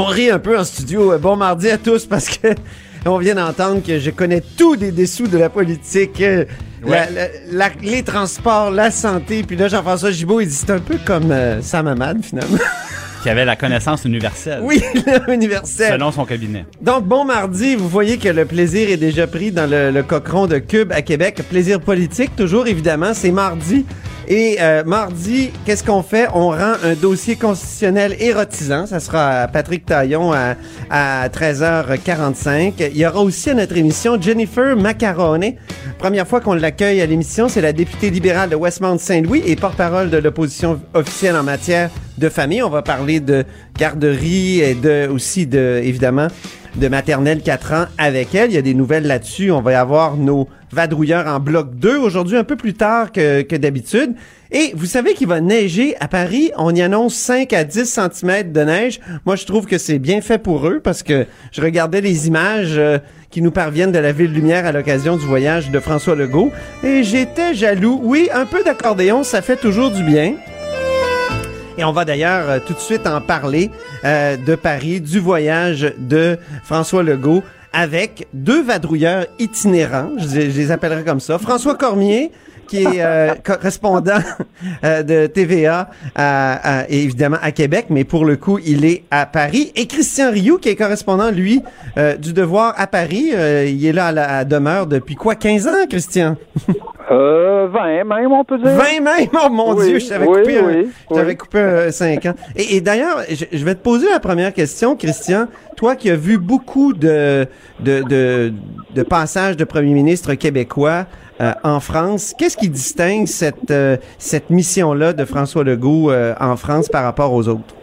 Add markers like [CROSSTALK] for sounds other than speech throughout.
On rit un peu en studio. Euh, Bon mardi à tous parce que [LAUGHS] on vient d'entendre que je connais tout des dessous de la politique. euh, la- la- la- les transports, la santé. Puis là, Jean-François Gibault, il dit c'est un peu comme euh, Sam Hamad, finalement. qui avait la connaissance universelle. oui, [LAUGHS] universel. Selon son cabinet. Donc, bon mardi, vous voyez que le plaisir est déjà pris dans le, le cochon de Cube à Québec. Plaisir politique, toujours évidemment, c'est mardi. Et euh, mardi, qu'est-ce qu'on fait? On rend un dossier constitutionnel érotisant. Ça sera Patrick Taillon à, à 13h45. Il y aura aussi à notre émission Jennifer Macarone. Première fois qu'on l'accueille à l'émission, c'est la députée libérale de Westmount-Saint-Louis et porte-parole de l'opposition officielle en matière de famille. On va parler de garderie et de aussi de évidemment de maternelle 4 ans avec elle. Il y a des nouvelles là-dessus. On va y avoir nos vadrouilleurs en bloc 2 aujourd'hui, un peu plus tard que, que d'habitude. Et vous savez qu'il va neiger à Paris. On y annonce 5 à 10 cm de neige. Moi, je trouve que c'est bien fait pour eux parce que je regardais les images euh, qui nous parviennent de la Ville Lumière à l'occasion du voyage de François Legault. Et j'étais jaloux. Oui, un peu d'accordéon, ça fait toujours du bien. Et on va d'ailleurs euh, tout de suite en parler euh, de Paris, du voyage de François Legault avec deux vadrouilleurs itinérants, je, je les appellerai comme ça. François Cormier, qui est euh, [LAUGHS] correspondant euh, de TVA à- à- et évidemment à Québec, mais pour le coup, il est à Paris. Et Christian Rioux, qui est correspondant, lui, euh, du Devoir à Paris. Euh, il est là à la à demeure depuis quoi, 15 ans, Christian? Euh, 20 même, on peut dire. 20 même? Oh mon Oui, Dieu, je t'avais oui, coupé, un- oui, je t'avais oui. coupé un 5 ans. Et, et d'ailleurs, je, je vais te poser la première question, Christian. Toi qui as vu beaucoup de, de, de, de passages de premiers ministres québécois euh, en France, qu'est-ce qui distingue cette, euh, cette mission-là de François Legault euh, en France par rapport aux autres?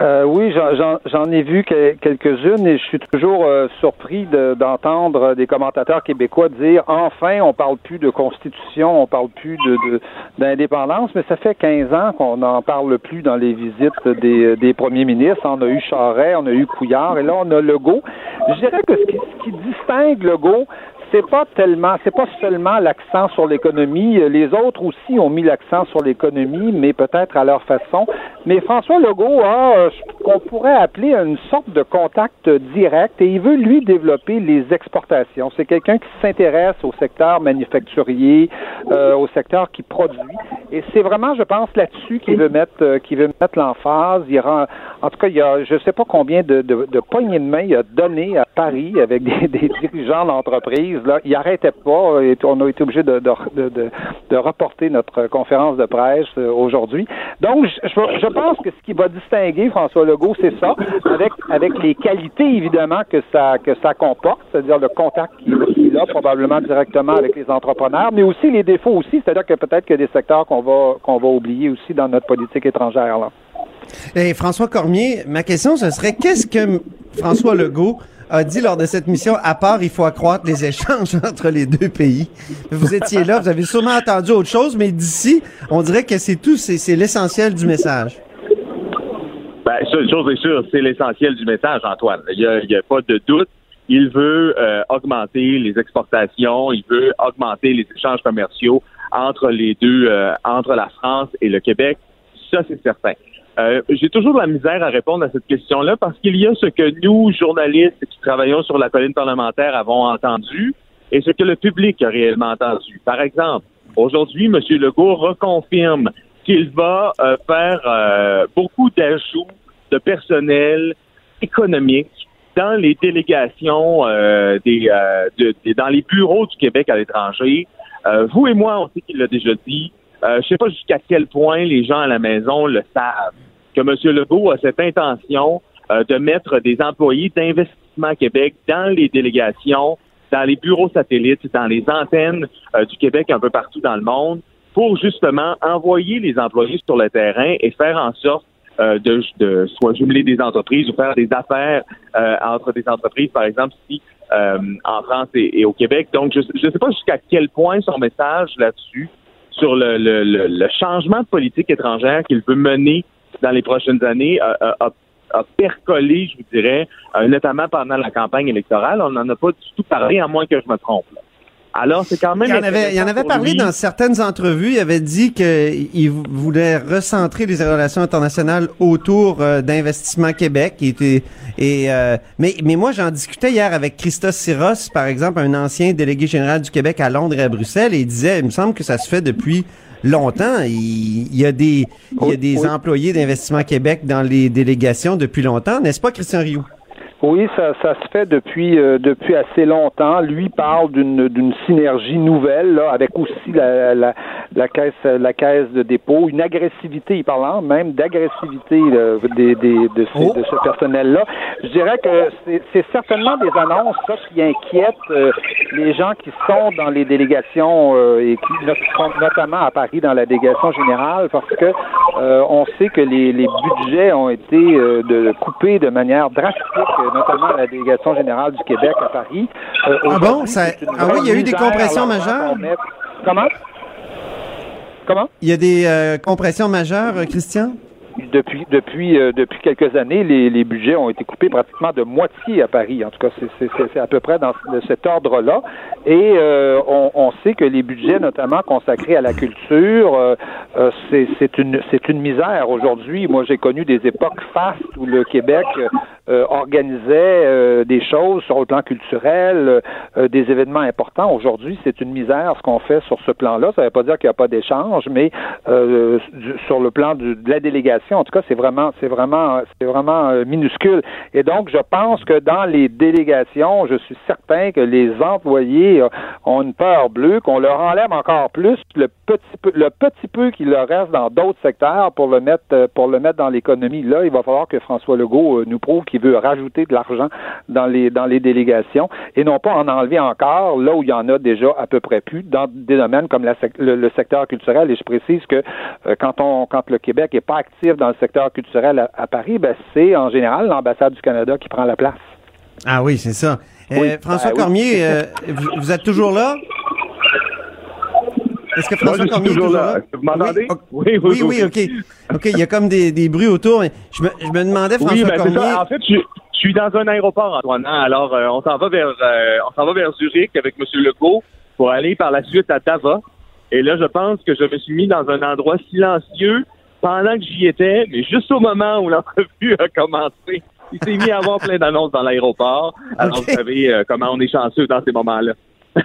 Euh, oui, j'en- ai vu que- quelques-unes et je suis toujours euh, surpris de- d'entendre des commentateurs québécois dire enfin on parle plus de constitution, on parle plus de d'indépendance, mais ça fait 15 ans qu'on n'en parle plus dans les visites des, premiers ministres. On a eu Charret, on a eu Couillard et là on a Legault. Je dirais que ce qui, ce qui distingue Legault, c'est pas tellement, c'est pas seulement l'accent sur l'économie. Les autres aussi ont mis l'accent sur l'économie, mais peut-être à leur façon. Mais François Legault a euh, ce qu'on pourrait appeler une sorte de contact direct et il veut lui développer les exportations. C'est quelqu'un qui s'intéresse au secteur manufacturier, euh, au secteur qui produit. Et c'est vraiment, je pense, là-dessus qu'il veut mettre, euh, qu'il veut mettre l'emphase. En tout cas, il y a, je sais pas combien de, de, de poignées de main il a donné à Paris avec des, des dirigeants d'entreprise. Là, il arrêtait pas. Et on a été obligé de, de, reporter notre conférence de presse euh, aujourd'hui. Donc, je, je- pense que ce qui va distinguer François Legault, c'est ça, avec avec les qualités évidemment que ça que ça comporte, c'est-à-dire le contact qu'il a probablement directement avec les entrepreneurs, mais aussi les défauts aussi, c'est-à-dire que peut-être qu'il y a des secteurs qu'on va qu'on va oublier aussi dans notre politique étrangère là. François Cormier, ma question, ce serait qu'est-ce que François Legault a dit lors de cette mission, à part il faut accroître les échanges [LAUGHS] entre les deux pays? Vous étiez là, vous avez sûrement entendu autre chose, mais d'ici, on dirait que c'est tout, c'est l'essentiel du message. Ben, une chose est sûre, c'est l'essentiel du message, Antoine. Il n'y a pas de doute. Il veut euh, augmenter les exportations, il veut augmenter les échanges commerciaux entre les deux, euh, entre la France et le Québec. Ça, c'est certain. Euh, J'ai toujours de la misère à répondre à cette question-là parce qu'il y a ce que nous, journalistes qui travaillons sur la colline parlementaire, avons entendu et ce que le public a réellement entendu. Par exemple, aujourd'hui, M. Legault reconfirme qu'il va euh, faire euh, beaucoup d'ajouts de personnel économique dans les délégations des, de- dans les bureaux du Québec à l'étranger. Vous et moi, on sait qu'il l'a déjà dit. Euh, je sais pas jusqu'à quel point les gens à la maison le savent que M. Legault a cette intention euh, de mettre des employés d'investissement Québec dans les délégations, dans les bureaux satellites, dans les antennes euh, du Québec un peu partout dans le monde, pour justement envoyer les employés sur le terrain et faire en sorte euh, de, de soit jumeler des entreprises ou faire des affaires euh, entre des entreprises, par exemple, ici euh, en France et, au Québec. Donc, je ne sais pas jusqu'à quel point son message là-dessus, sur le, le, le, changement de politique étrangère qu'il veut mener dans les prochaines années, a, a percolé, je vous dirais, notamment pendant la campagne électorale. On n'en a pas du tout parlé, à moins que je me trompe. Alors, c'est quand même. Il en avait, il en avait parlé dans certaines entrevues. Il avait dit qu'il voulait recentrer les relations internationales autour euh, d'Investissement Québec. Et, et euh, mais, mais moi, j'en discutais hier avec Christos Siros, par exemple, un ancien délégué général du Québec à Londres et à Bruxelles, et il disait, il me semble que ça se fait depuis longtemps. Il, y a des, il y a des employés d'Investissement Québec dans les délégations depuis longtemps, n'est-ce pas, Christian Rioux? Oui, ça, ça se fait depuis euh, depuis assez longtemps. Lui parle d'une d'une synergie nouvelle là, avec aussi la, la, la caisse la caisse de dépôt, une agressivité, il parle même d'agressivité des, des, de, ces, de ce personnel-là. Je dirais que c'est certainement des annonces ça, qui inquiètent euh, les gens qui sont dans les délégations euh, et qui sont notamment à Paris dans la délégation générale parce que on sait que les, les budgets ont été de, coupés de manière drastique notamment à la délégation générale du Québec à Paris. Euh, ah bon? Ça... Ah oui, il y a eu des compressions majeures? Comment? Comment? Il y a des euh, compressions majeures, Christian? Depuis depuis euh, depuis quelques années, les, les, budgets ont été coupés pratiquement de moitié à Paris. En tout cas, c'est à peu près dans cet ordre-là. Et euh, on, on, sait que les budgets, notamment consacrés à la culture, euh, c'est une c'est une misère aujourd'hui. Moi, j'ai connu des époques fastes où le Québec organisait des choses sur le plan culturel, des événements importants. Aujourd'hui, c'est une misère ce qu'on fait sur ce plan-là. Ça ne veut pas dire qu'il n'y a pas d'échange, mais sur le plan de la délégation en tout cas, c'est vraiment, c'est vraiment, c'est vraiment euh, minuscule. Et donc, je pense que dans les délégations, je suis certain que les employés euh, ont une peur bleue, qu'on leur enlève encore plus le petit peu, le petit peu qu'il leur reste dans d'autres secteurs pour le mettre, euh, pour le mettre dans l'économie. Là, il va falloir que François Legault nous prouve qu'il veut rajouter de l'argent dans les, dans les délégations et non pas en enlever encore là où il y en a déjà à peu près plus dans des domaines comme le, secteur culturel. Et je précise que quand on, quand le Québec est pas actif dans le secteur culturel à, Paris, ben, c'est en général l'ambassade du Canada qui prend la place. Ah oui, c'est ça. Euh, François ben Cormier, euh, vous, êtes toujours là? Est-ce que François Cormier est toujours là? Vous m'entendez? Oui, oui, oui, OK. OK, il y a comme des, bruits autour. Je me, je me demandais, François oui, ben, Cormier... En fait, je, suis dans un aéroport, Antoine. Hein. Alors, euh, on s'en va vers on s'en va vers Zurich avec M. Legault pour aller par la suite à Tava. Et là, je pense que je me suis mis dans un endroit silencieux pendant que j'y étais, mais juste au moment où l'entrevue a commencé, il s'est mis à avoir plein d'annonces dans l'aéroport. Alors, vous savez euh, comment on est chanceux dans ces moments-là.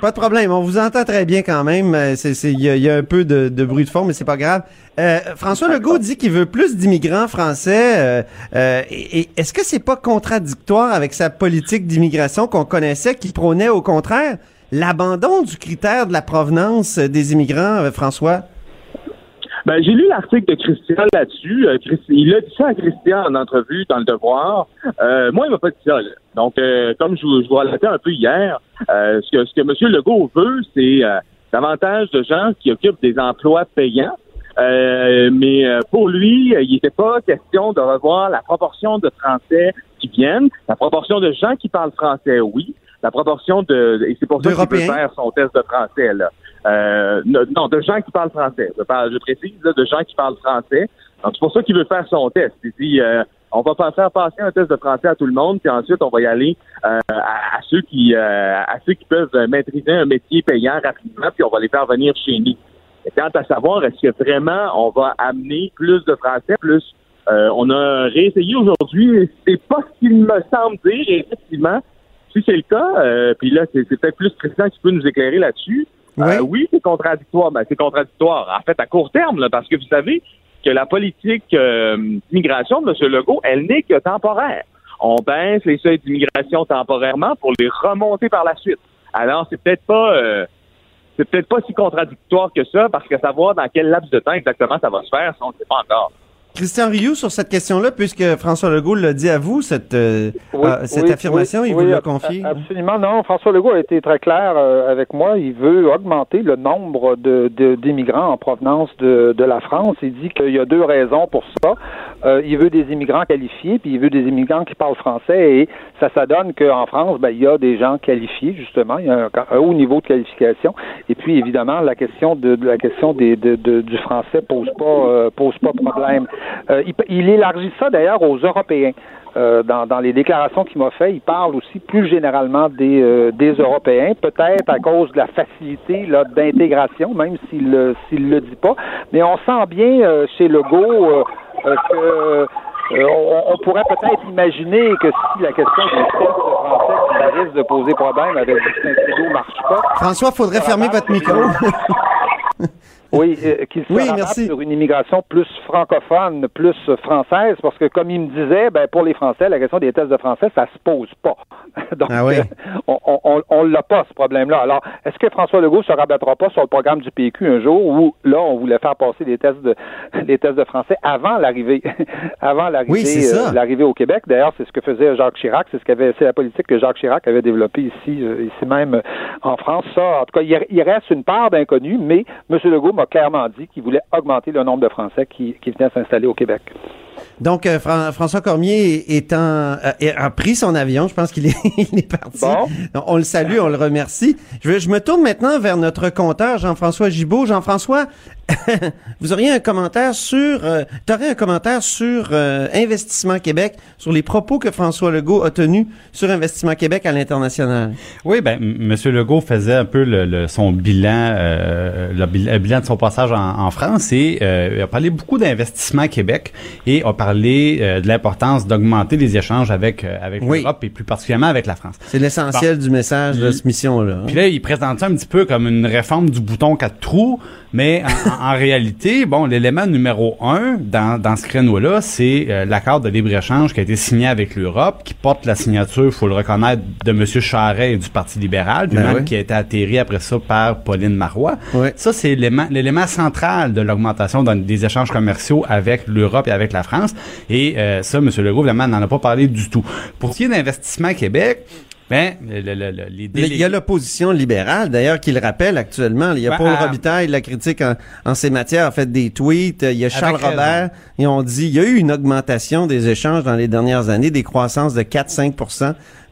Pas de problème, on vous entend très bien quand même. Euh, il y, a un peu de, bruit de fond, mais c'est pas grave. Euh, François Legault dit qu'il veut plus d'immigrants français. et, est-ce que c'est pas contradictoire avec sa politique d'immigration qu'on connaissait, qui prônait au contraire l'abandon du critère de la provenance des immigrants, François? Ben, j'ai lu l'article de Christian là-dessus. Euh, il a dit ça à Christian en entrevue dans Le Devoir. Euh, moi, il m'a pas dit ça. Donc, euh, comme je, je vous un peu hier, ce que ce que M. Legault veut, c'est davantage de gens qui occupent des emplois payants. mais pour lui, il n'était pas question de revoir la proportion de Français qui viennent, la proportion de gens qui parlent français, oui, la proportion de et c'est pour ça qu'il veut faire son test de français là. Euh, non, de gens qui parlent français. Je, parle, je précise, de gens qui parlent français. Donc, c'est pour ça qu'il veut faire son test. Il dit, euh, on va faire passer un test de français à tout le monde, puis ensuite, on va y aller euh, à, ceux qui à ceux qui peuvent maîtriser un métier payant rapidement, puis on va les faire venir chez nous. Et quant à savoir, est-ce que vraiment on va amener plus de français, plus on a réessayé aujourd'hui, c'est pas ce qu'il me semble dire, effectivement. Si c'est le cas, puis là, c'est peut-être plus Christian qui peut nous éclairer là-dessus. Euh, oui, c'est contradictoire. Ben, c'est contradictoire, en fait, à court terme, là, parce que vous savez que la politique euh, d'immigration de M. Legault, elle n'est que temporaire. On baisse les seuils d'immigration temporairement pour les remonter par la suite. Alors, c'est peut-être pas euh, c'est peut-être pas si contradictoire que ça, parce que savoir dans quel laps de temps exactement ça va se faire, ça, on ne sait pas encore. Christian Rioux, sur cette question-là, puisque François Legault l'a dit à vous, cette, euh, cette affirmation, il vous l'a confié. Absolument, non. François Legault a été très clair euh, avec moi. Il veut augmenter le nombre de, d'immigrants en provenance de, de la France. Il dit qu'il y a deux raisons pour ça. Euh, il veut des immigrants qualifiés, puis il veut des immigrants qui parlent français, et ça, ça donne qu'en France, ben, il y a des gens qualifiés, justement, il y a un, haut niveau de qualification, et puis évidemment, la question de, la question de, du français pose pas euh, pose pas problème. Euh, il, il élargit ça d'ailleurs aux Européens. Dans, les déclarations qu'il m'a fait, il parle aussi plus généralement des, des Européens, peut-être à cause de la facilité d'intégration, même s'il ne le dit pas. Mais on sent bien euh, chez Legault que on, pourrait peut-être imaginer que si la question du test français risque de poser problème avec Justin Trudeau marche pas. François, faudrait fermer votre micro. [LAUGHS] [LAUGHS] Oui, euh, qu'il soit sur une immigration plus francophone, plus française, parce que comme il me disait, ben pour les Français, la question des tests de français, ça se pose pas. [LAUGHS] Donc, ah euh, on, on, on l'a pas ce problème-là. Alors, est-ce que François Legault se rabattra pas sur le programme du PQ un jour où là, on voulait faire passer les tests de [LAUGHS] les tests de français avant l'arrivée, [LAUGHS] avant l'arrivée, euh, l'arrivée au Québec? D'ailleurs, c'est ce que faisait Jacques Chirac, c'est ce qu'avait, c'est la politique que Jacques Chirac avait développée ici, ici même en France. Ça, en tout cas, il, reste une part d'inconnu, mais M. Legault m'a clairement dit qu'il voulait augmenter le nombre de Français qui, qui venaient s'installer au Québec. Donc, euh, François Cormier étant, euh, a pris son avion. Je pense qu'il est, [LAUGHS] il est parti. On le salue, on le remercie. Je, je me tourne maintenant vers notre compteur, Jean-François Gibault. Jean-François, [LAUGHS] vous auriez un commentaire sur, euh, tu aurais un commentaire sur euh, Investissement Québec, sur les propos que François Legault a tenus sur Investissement Québec à l'international? Oui, ben, M. Legault faisait un peu le, son bilan, le, bilan de son passage en, France et il a parlé beaucoup d'Investissement Québec et a parler euh, de l'importance d'augmenter les échanges avec euh, avec l'Europe et plus particulièrement avec la France. C'est l'essentiel du message de cette mission-là. Puis là, il présente ça un petit peu comme une réforme du bouton quatre trous, mais en, réalité, bon, l'élément numéro un dans, dans ce créneau-là, c'est euh, l'accord de libre-échange qui a été signé avec l'Europe, qui porte la signature, il faut le reconnaître, de M. Charret et du Parti libéral, ben même qui a été atterri après ça par Pauline Marois. Ça, c'est l'élément central de l'augmentation des échanges commerciaux avec l'Europe et avec la France. Et euh, ça, M. Legault, évidemment, n'en a pas parlé du tout. Pour ce qui est d'Investissement Québec, ben, Il y a l'opposition libérale, d'ailleurs, qui le rappelle actuellement. Il y a ben, Paul Robitaille, la critique en, ces matières, a fait des tweets. Il y a Charles Robert. Et on dit, il y a eu une augmentation des échanges dans les dernières années, des croissances de 4-5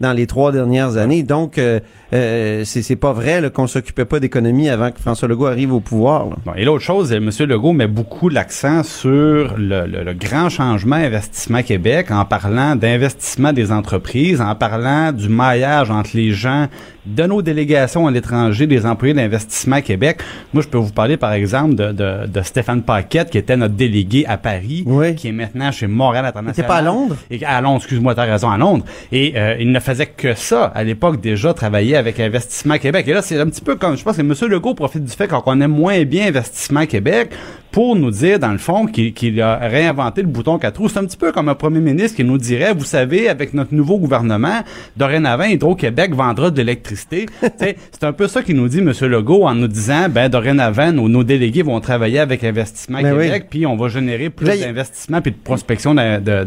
dans les trois dernières années. Donc, euh, euh, c'est pas vrai qu'on s'occupait pas d'économie avant que François Legault arrive au pouvoir. et l'autre chose, M. Legault met beaucoup l'accent sur le, grand changement Investissement Québec en parlant d'investissement des entreprises, en parlant du maillage entre les gens de nos délégations à l'étranger, des employés d'Investissement Québec. Moi, je peux vous parler, par exemple, de, de, Stéphane Paquette, qui était notre délégué à Paris, qui est maintenant chez Montréal International. Il pas à Londres? Et, à Londres, excuse-moi, tu as raison, à Londres. Et euh, il ne faisait que ça, à l'époque, déjà, travailler avec Investissement Québec. Et là, c'est un petit peu comme, je pense que M. Legault profite du fait qu'on connaît moins bien Investissement Québec pour nous dire, dans le fond, qu'il a réinventé le bouton 4 roues. C'est un petit peu comme un premier ministre qui nous dirait, vous savez, avec notre nouveau gouvernement, dorénavant, Hydro-Québec vendra de l'électricité. [LAUGHS] c'est un peu ça qu'il nous dit, M. Legault, en nous disant, ben, dorénavant, nos, nos délégués vont travailler avec Investissement ben Québec, puis on va générer plus d'investissements puis de prospection de, de,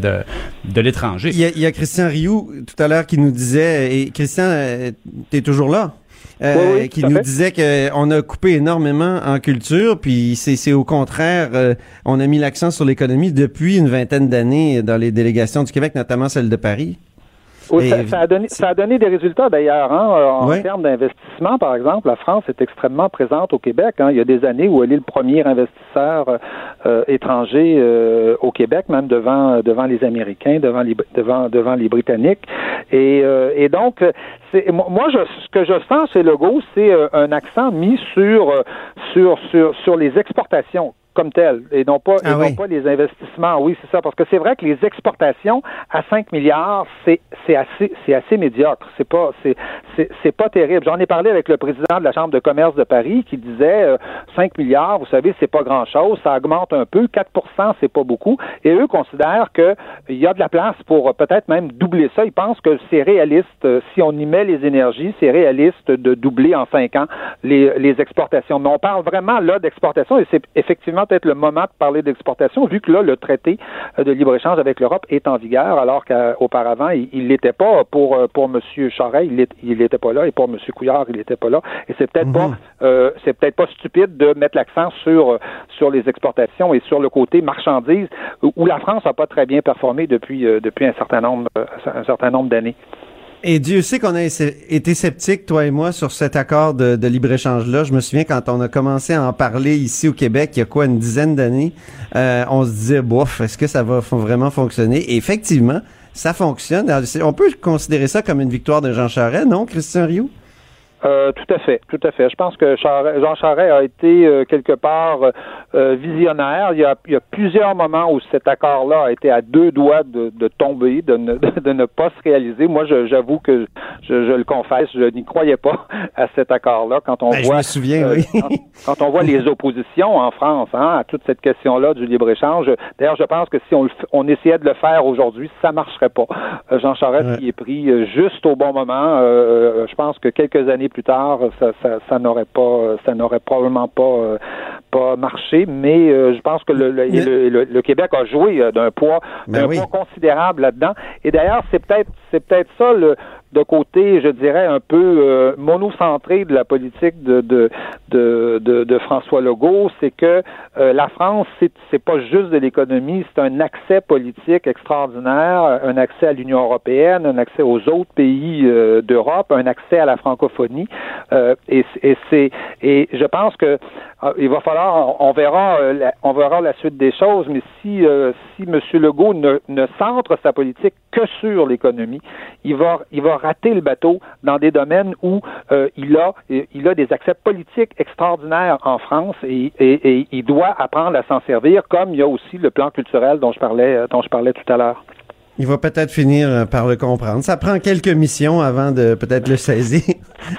de, l'étranger. Il y, a, Christian Rioux, tout à l'heure, qui nous disait, et Christian, euh, t'es toujours là? Euh, qui nous disait qu'on a coupé énormément en culture, puis c'est au contraire, euh, on a mis l'accent sur l'économie depuis une vingtaine d'années dans les délégations du Québec, notamment celle de Paris ça, a donné, ça a donné des résultats d'ailleurs. Hein, en termes d'investissement, par exemple, la France est extrêmement présente au Québec. Hein. Il y a des années où elle est le premier investisseur euh, étranger euh, au Québec, même devant devant les Américains, devant les devant devant les Britanniques. Et, euh, et donc, c'est, moi, je, ce que je sens chez Legault, c'est un accent mis sur sur sur sur les exportations comme tel et non pas, et ah non pas les investissements. Oui, c'est ça, parce que c'est vrai que les exportations à 5 milliards, c'est c'est assez c'est assez médiocre. C'est pas c'est c'est pas terrible. J'en ai parlé avec le président de la Chambre de commerce de Paris qui disait 5 euh, milliards, vous savez, c'est pas grand-chose, ça augmente un peu, 4 c'est pas beaucoup et eux considèrent que il y a de la place pour peut-être même doubler ça. Ils pensent que c'est réaliste euh, si on y met les énergies, c'est réaliste de doubler en 5 ans les les exportations. Mais on parle vraiment là d'exportation et c'est effectivement peut-être le moment de parler d'exportation, vu que là, le traité euh, de libre-échange avec l'Europe est en vigueur, alors qu'auparavant, il ne l'était pas pour, euh, pour M. Charest, il n'était pas là, et pour M. Couillard, il n'était pas là. Et c'est peut-être pas, Mhm. euh, c'est peut-être pas stupide de mettre l'accent sur sur les exportations et sur le côté marchandises où la France n'a pas très bien performé depuis depuis un certain nombre un certain nombre d'années. Et Dieu sait qu'on a été sceptiques, toi et moi, sur cet accord de, libre-échange-là. Je me souviens quand on a commencé à en parler ici au Québec, il y a quoi, une dizaine d'années, euh, on se disait, bof, est-ce que ça va vraiment fonctionner? Et effectivement, ça fonctionne. On peut considérer ça comme une victoire de Jean Charest, non, Christian Rioux? Euh, tout à fait, tout à fait. Je pense que Charest- Jean Charest a été euh, quelque part euh, euh, visionnaire. Il y, a, il y a plusieurs moments où cet accord-là a été à deux doigts de, de tomber, de ne, [LAUGHS] de ne pas se réaliser. Moi, j'avoue que je, je le confesse, je n'y croyais pas à cet accord-là. Quand on Ben, je voit, me souviens, euh, oui. quand, quand on voit les oppositions en France hein, à toute cette question-là du libre-échange. D'ailleurs, je pense que si on, on essayait de le faire aujourd'hui, ça marcherait pas. Euh, Jean Charest Ouais. qui est pris juste au bon moment. Euh, je pense que quelques années plus tard, ça, ça, ça n'aurait pas, ça n'aurait probablement pas, euh, pas marché. Mais euh, je pense que le, le, Mais- le- le- le Québec a joué euh, d'un poids, Ben d'un oui. poids considérable là-dedans. Et d'ailleurs, c'est peut-être, c'est peut-être ça le de côté, je dirais, un peu euh, monocentré de la politique de, de, de, de, de François Legault, c'est que euh, la France, c'est, c'est pas juste de l'économie, c'est un accès politique extraordinaire, un accès à l'Union européenne, un accès aux autres pays euh, d'Europe, un accès à la francophonie. Euh, et, et c'est et je pense que euh, il va falloir, on verra, la, on verra la suite des choses, mais si si M. Legault ne, ne centre sa politique que sur l'économie, il va il va rater le bateau dans des domaines où euh, il a il a des accès politiques extraordinaires en France et, et, il doit apprendre à s'en servir, comme il y a aussi le plan culturel dont je parlais dont je parlais tout à l'heure. Il va peut-être finir euh, par le comprendre. Ça prend quelques missions avant de peut-être le saisir.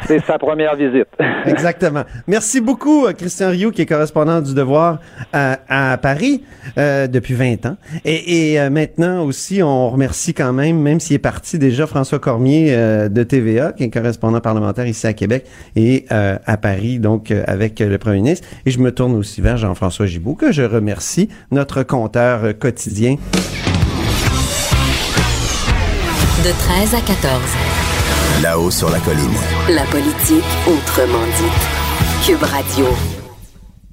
C'est sa première visite. [LAUGHS] Exactement. Merci beaucoup, euh, Christian Rioux, qui est correspondant du Devoir à, à Paris euh, depuis 20 ans. Et, et, euh, maintenant aussi, on remercie quand même, même s'il est parti déjà, François Cormier euh, de TVA, qui est correspondant parlementaire ici à Québec et euh, à Paris, donc euh, avec le premier ministre. Et je me tourne aussi vers Jean-François Gibault, que je remercie, notre compteur euh, quotidien. De 13 à 14. Là-haut sur la colline. La politique autrement dite. Cube Radio.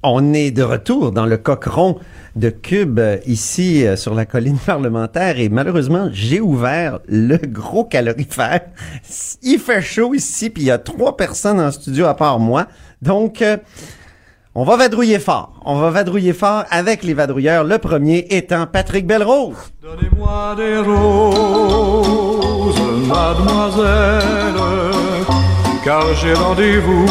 On est de retour dans le cochon de Cube ici euh, sur la colline parlementaire et malheureusement j'ai ouvert le gros calorifère. [LAUGHS] Il fait chaud ici puis il y a trois personnes en studio à part moi. Donc euh, on va vadrouiller fort. On va vadrouiller fort avec les vadrouilleurs. Le premier étant Patrick Belrose. Donnez-moi des roses, mademoiselle, car j'ai rendez-vous.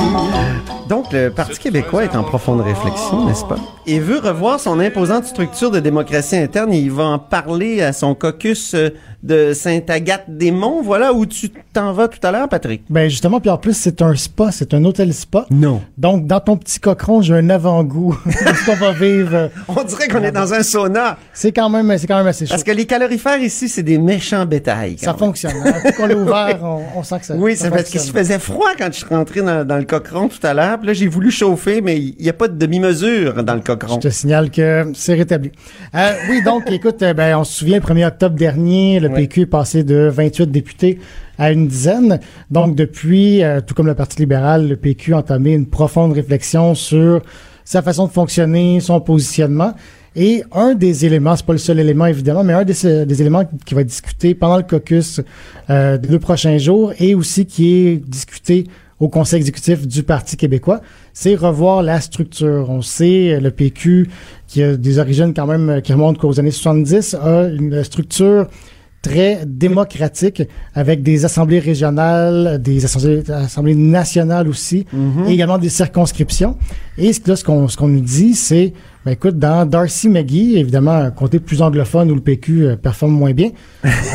Donc, le Parti québécois est en profonde réflexion, n'est-ce pas? Et veut revoir son imposante structure de démocratie interne. Et il va en parler à son caucus euh, de Sainte-Agathe-des-Monts. Voilà où tu t'en vas tout à l'heure, Patrick. Ben justement, puis en plus, c'est un spa, c'est un hôtel spa. Non. Donc, dans ton petit cochon, j'ai un avant-goût [LAUGHS] de ce qu'on va vivre. [LAUGHS] On dirait qu'on est dans un sauna. C'est quand même, c'est quand même assez chaud. Parce que les calorifères ici, c'est des méchants bétails. ça quand même. fonctionne. hein. Depuis qu'on l'a ouvert, on, on sent que ça. Oui, c'est parce qu'il se faisait froid quand je suis rentré dans, dans le cochon tout à l'heure. Là, j'ai voulu chauffer, mais il n'y a pas de demi-mesure dans le cochon. Je te signale que c'est rétabli. Euh, oui, donc, [LAUGHS] écoute, euh, ben, on se souvient, le 1er octobre dernier, le PQ est passé de 28 députés à une dizaine. Donc, depuis, euh, tout comme le Parti libéral, le PQ a entamé une profonde réflexion sur sa façon de fonctionner, son positionnement. Et un des éléments, c'est pas le seul élément évidemment, mais un des, des éléments qui va être discuté pendant le caucus euh, des deux prochains jours et aussi qui est discuté au conseil exécutif du Parti québécois, c'est revoir la structure. On sait, le PQ, qui a des origines quand même qui remontent aux années 70, a une structure très démocratique avec des assemblées régionales, des assemblées, assemblées nationales aussi, et également des circonscriptions. Et là, ce qu'on ce qu'on nous dit, c'est, ben écoute, dans Darcy McGee, évidemment, un comté plus anglophone où le PQ euh, performe moins bien,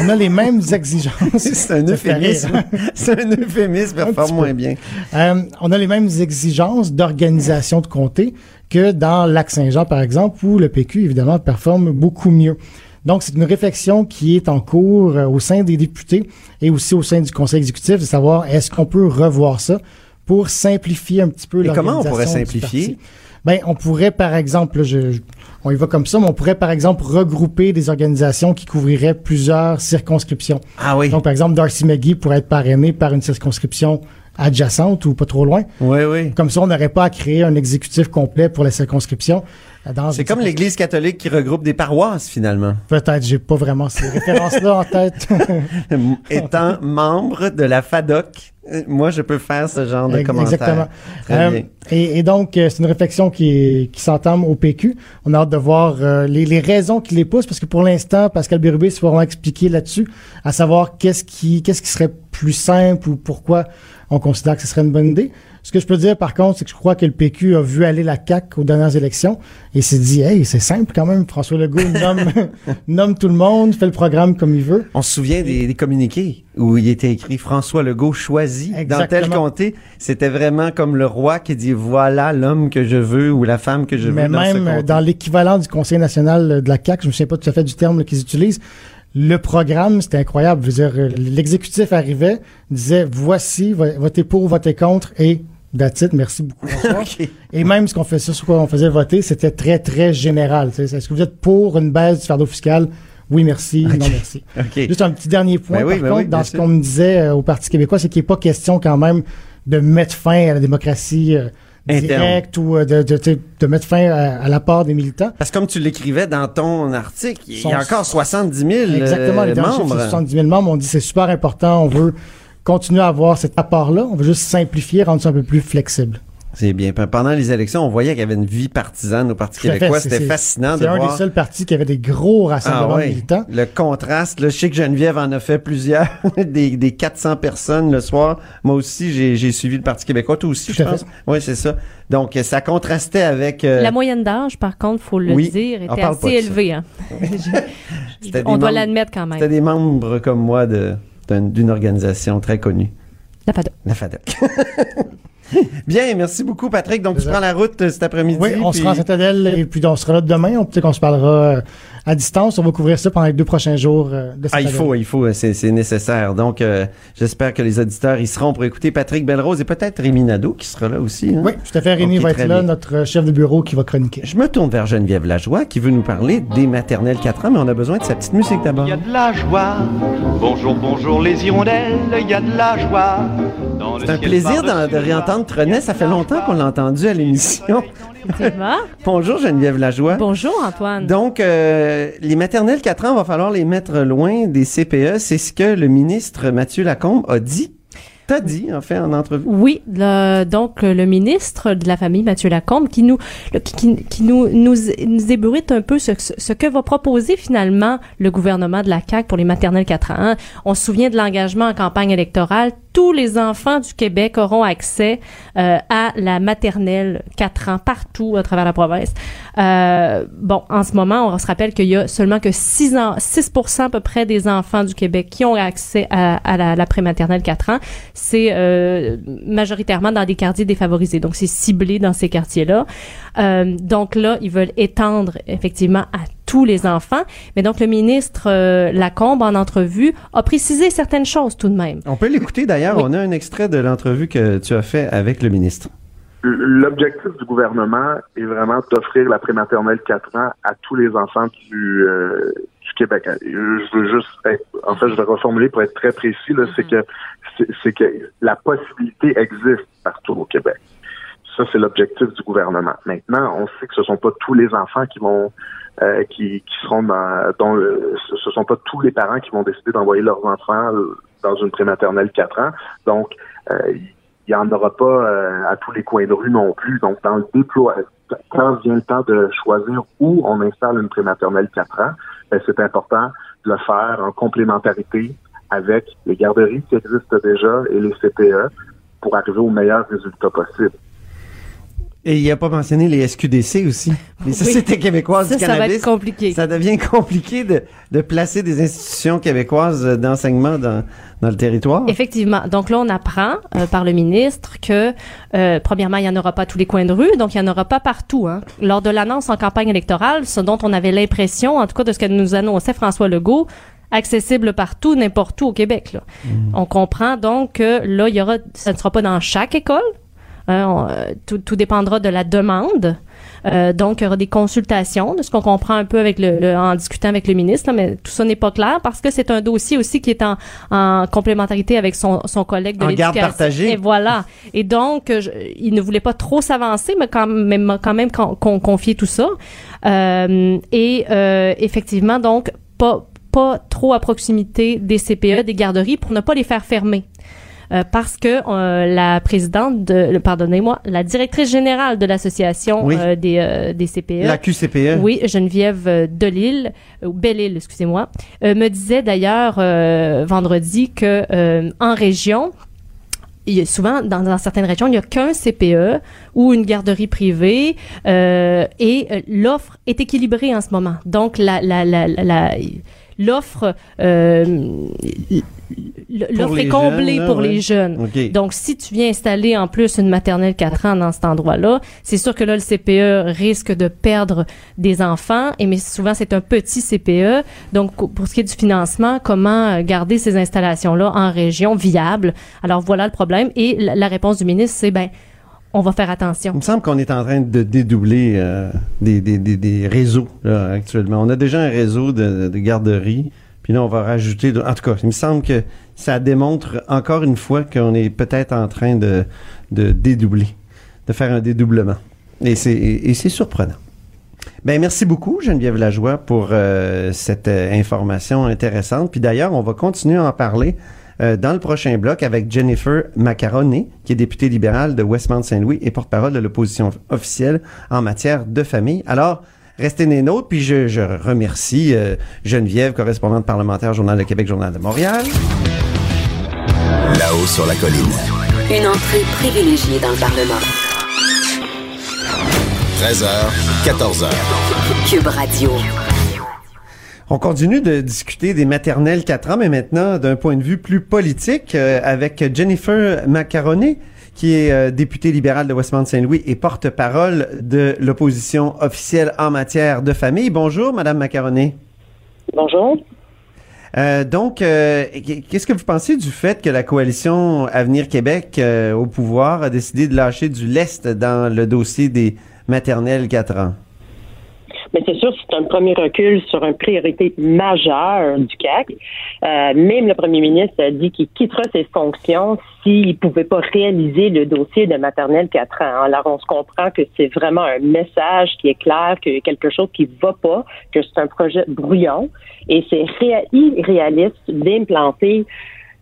on a les [LAUGHS] mêmes exigences. [LAUGHS] [LAUGHS] C'est un euphémisme. C'est un euphémisme, performe moins bien. Euh, on a les mêmes exigences d'organisation de comté que dans Lac-Saint-Jean, par exemple, où le PQ, évidemment, performe beaucoup mieux. Donc, c'est une réflexion qui est en cours euh, au sein des députés et aussi au sein du conseil exécutif de savoir est-ce qu'on peut revoir ça pour simplifier un petit peu Et comment on pourrait l'organisation simplifier? Ben, on pourrait, par exemple, là, je, je- on y va comme ça, mais on pourrait, par exemple, regrouper des organisations qui couvriraient plusieurs circonscriptions. Ah oui. Donc, par exemple, Darcy McGee pourrait être parrainé par une circonscription adjacente ou pas trop loin. Oui, oui. Comme ça, on n'aurait pas à créer un exécutif complet pour la circonscription. C'est comme l'Église catholique qui regroupe des paroisses, finalement. Peut-être, j'ai pas vraiment ces références-là en tête. [LAUGHS] Étant membre de la FADOC, euh, moi, je peux faire ce genre de commentaire. Exactement. Très Euh, bien. et, et donc, euh, c'est une réflexion qui, qui s'entame au PQ. On a hâte de voir euh, les, les raisons qui les poussent, parce que pour l'instant, Pascal Bérubé s'est vraiment expliqué là-dessus, à savoir qu'est-ce qui, qu'est-ce qui serait plus simple ou pourquoi on considère que ce serait une bonne idée. Ce que je peux dire, par contre, c'est que je crois que le PQ a vu aller la CAQ aux dernières élections et s'est dit, hey, c'est simple quand même. François Legault [LAUGHS] nomme, nomme tout le monde, fait le programme comme il veut. On se souvient des, des communiqués où il était écrit François Legault choisi dans tel comté. C'était vraiment comme le roi qui dit voilà l'homme que je veux ou la femme que je Mais veux dans ce même euh, comté. dans l'équivalent du Conseil national de la CAQ, je me souviens pas tout à fait du terme qu'ils utilisent, le programme, c'était incroyable. Euh, l'exécutif arrivait, disait voici, vo- votez pour, votez contre et that's it, merci beaucoup. [LAUGHS] Et même ce qu'on faisait, sur quoi on faisait voter, c'était très, très général. Est-ce que vous êtes pour une baisse du fardeau fiscal? Oui, merci. Non, merci. Juste un petit dernier point, Ben oui, par ben contre, oui, dans ce qu'on me disait euh, au Parti québécois, c'est qu'il n'est pas question quand même de mettre fin à la démocratie euh, directe ou euh, de, mettre fin à, à la part des militants. Parce que comme tu l'écrivais dans ton article, il y a encore 70 000 euh, Exactement, les membres. c'est 70 000 membres. On dit c'est super important, on veut continuer à avoir cet apport-là, on veut juste simplifier, rendre ça un peu plus flexible. C'est bien. Pe- Pendant les élections, on voyait qu'il y avait une vie partisane au Parti québécois. C'était fascinant de C'est un voir. des seuls partis qui avait des gros Ah rassemblements ouais. de militants. Le contraste, là, je sais que Geneviève en a fait plusieurs, [LAUGHS] des, des 400 personnes le soir. Moi aussi, j'ai suivi le Parti québécois. Toi aussi, Tout je pense. Oui, c'est ça. Donc, ça contrastait avec... euh, La moyenne d'âge, par contre, faut le oui, dire, était assez élevée. hein. [LAUGHS] [LAUGHS] C'était des On doit membres- l'admettre quand C'était même. des membres comme moi de- d'une organisation très connue, La FADOC. la FADOC. [LAUGHS] Bien, merci beaucoup, Patrick. Donc, tu prends la route euh, cet après-midi. Oui, on puis- sera en Citadelle et puis on sera là demain. On peut qu'on se parlera euh, à distance. On va couvrir ça pendant les deux prochains jours euh, de Ah, il faut, il faut, c'est c'est nécessaire. Donc, euh, j'espère que les auditeurs y seront pour écouter Patrick Belrose et peut-être Rémi Nadeau qui sera là aussi. hein. Oui, tout à fait. Rémi va être là, bien. notre euh, chef de bureau qui va chroniquer. Je me tourne vers Geneviève Lajoie qui veut nous parler des maternelles 4 ans, mais on a besoin de sa petite musique d'abord. Il y a de la joie. Bonjour, bonjour les hirondelles, il y a de la joie. Dans le C'est un ciel plaisir de les réentendre. Trenet. Ça fait longtemps qu'on l'a entendu à l'émission. Bonjour Geneviève Lajoie. Bonjour, Antoine. Donc, euh, les maternelles 4 ans, va falloir les mettre loin des CPE. C'est ce que le ministre Mathieu Lacombe a dit. Dit, en en entrevue? Oui, donc le ministre de la famille Mathieu Lacombe qui nous le- un peu ce, que va proposer finalement le gouvernement de la CAQ pour les maternelles 4 ans. hein. On se souvient de l'engagement en campagne électorale, tous les enfants du Québec auront accès euh, à la maternelle 4 ans partout à travers la province. Euh, bon, en ce moment, on se rappelle qu'il y a seulement que 6 ans 6 à peu près des enfants du Québec qui ont accès à, à la, la prématernelle 4 ans c'est euh, majoritairement dans des quartiers défavorisés. Donc, c'est ciblé dans ces quartiers-là. Euh, donc là, ils veulent étendre effectivement à tous les enfants. Mais donc, le ministre euh, Lacombe, en entrevue, a précisé certaines choses tout de même. On peut l'écouter d'ailleurs. Oui. On a un extrait de l'entrevue que tu as fait avec le ministre. L'objectif du gouvernement est vraiment d'offrir la prématernelle 4 ans à tous les enfants du, euh, du Québec. Je veux juste, être- en fait, je vais reformuler pour être très précis, là, c'est que c'est- que la possibilité existe partout au Québec. Ça, c'est l'objectif du gouvernement. Maintenant, on sait que ce sont pas tous les enfants qui vont euh, qui, qui seront dans dont le- ce ce sont pas tous les parents qui vont décider d'envoyer leurs enfants dans une prématernelle 4 ans. Donc, euh, il n'y en aura pas euh, à tous les coins de rue non plus. Donc, dans le déploie, quand vient le temps de choisir où on installe une prématernelle 4 ans, ben, c'est important de le faire en complémentarité avec les garderies qui existent déjà et les CPE pour arriver au meilleur résultat possible. Et il a pas mentionné les SQDC aussi. [LAUGHS] Les Sociétés québécoises Ça, du ça va cannabis. être compliqué. Ça devient [LAUGHS] compliqué de, de placer des institutions québécoises d'enseignement dans, dans le territoire. Effectivement. Donc là, on apprend euh, par le ministre que, euh, premièrement, il n'y en aura pas à tous les coins de rue, donc il n'y en aura pas partout. Hein. Lors de l'annonce en campagne électorale, ce dont on avait l'impression, en tout cas de ce que nous annonçait François Legault, accessible partout, n'importe où au Québec. Là. On comprend donc que là, il y aura, ça ne sera pas dans chaque école. Hein, on- euh, tout, tout dépendra de la demande. Euh, donc, il y aura des consultations, de ce qu'on comprend un peu avec le, le- en discutant avec le ministre, là, mais tout ça n'est pas clair parce que c'est un dossier aussi qui est en, en complémentarité avec son, son collègue de l'éducation. partagée. Et voilà. Et donc, euh, je- il ne voulait pas trop s'avancer, mais quand même, quand même con- con- confier tout ça. Euh, et euh, effectivement, donc, pas pas trop à proximité des CPE, des garderies, pour ne pas les faire fermer. Euh, parce que euh, la présidente de, pardonnez-moi, la directrice générale de l'association Oui. euh, des, des CPE, La QCPE. oui, Geneviève Delille, ou Belle-Île, excusez-moi, me disait d'ailleurs vendredi que en région, il y a souvent dans, dans certaines régions, il n'y a qu'un CPE ou une garderie privée euh, et euh, l'offre est équilibrée en ce moment. Donc la la la la- la- l'offre euh, l'offre est comblée jeunes, là, pour ouais. les jeunes. Donc, si tu viens installer en plus une maternelle 4 ans dans cet endroit-là, c'est sûr que là, le CPE risque de perdre des enfants, et mais souvent, c'est un petit CPE. Donc, pour ce qui est du financement, comment euh, garder ces installations-là en région viables? Alors, voilà le problème. Et la, la réponse du ministre, c'est, ben, on va faire attention. Il me semble qu'on est en train de dédoubler euh, des, des, des, des réseaux là, actuellement. On a déjà un réseau de, de garderies, puis là, on va rajouter... en tout cas, il me semble que ça démontre encore une fois qu'on est peut-être en train de, de dédoubler, de faire un dédoublement. Et c'est, et c'est surprenant. Ben merci beaucoup Geneviève Lajoie pour euh, cette euh, information intéressante. Puis d'ailleurs, on va continuer à en parler euh, dans le prochain bloc avec Jennifer Macaroni, qui est députée libérale de Westmount-Saint-Louis et porte-parole de l'opposition officielle en matière de famille. Alors, restez des nôtres, puis je, je remercie euh, Geneviève, correspondante parlementaire, Journal de Québec, Journal de Montréal. Là-haut sur la colline. Une entrée privilégiée dans le Parlement. 13h, 14h. Cube Radio. On continue de discuter des maternelles 4 ans, mais maintenant d'un point de vue plus politique euh, avec Jennifer Macaroni, qui est euh, députée libérale de Westmount-Saint-Louis et porte-parole de l'opposition officielle en matière de famille. Bonjour, Madame Macaroni. Bonjour. Euh, donc, euh, qu'est-ce que vous pensez du fait que la coalition Avenir Québec euh, au pouvoir a décidé de lâcher du lest dans le dossier des maternelles 4 ans? Mais c'est sûr, c'est un premier recul sur une priorité majeure du CAC. Euh, même le premier ministre a dit qu'il quittera ses fonctions s'il ne pouvait pas réaliser le dossier de maternelle 4 ans. Alors, on se comprend que c'est vraiment un message qui est clair, a quelque chose qui va pas, que c'est un projet brouillon et c'est ré- irréaliste d'implanter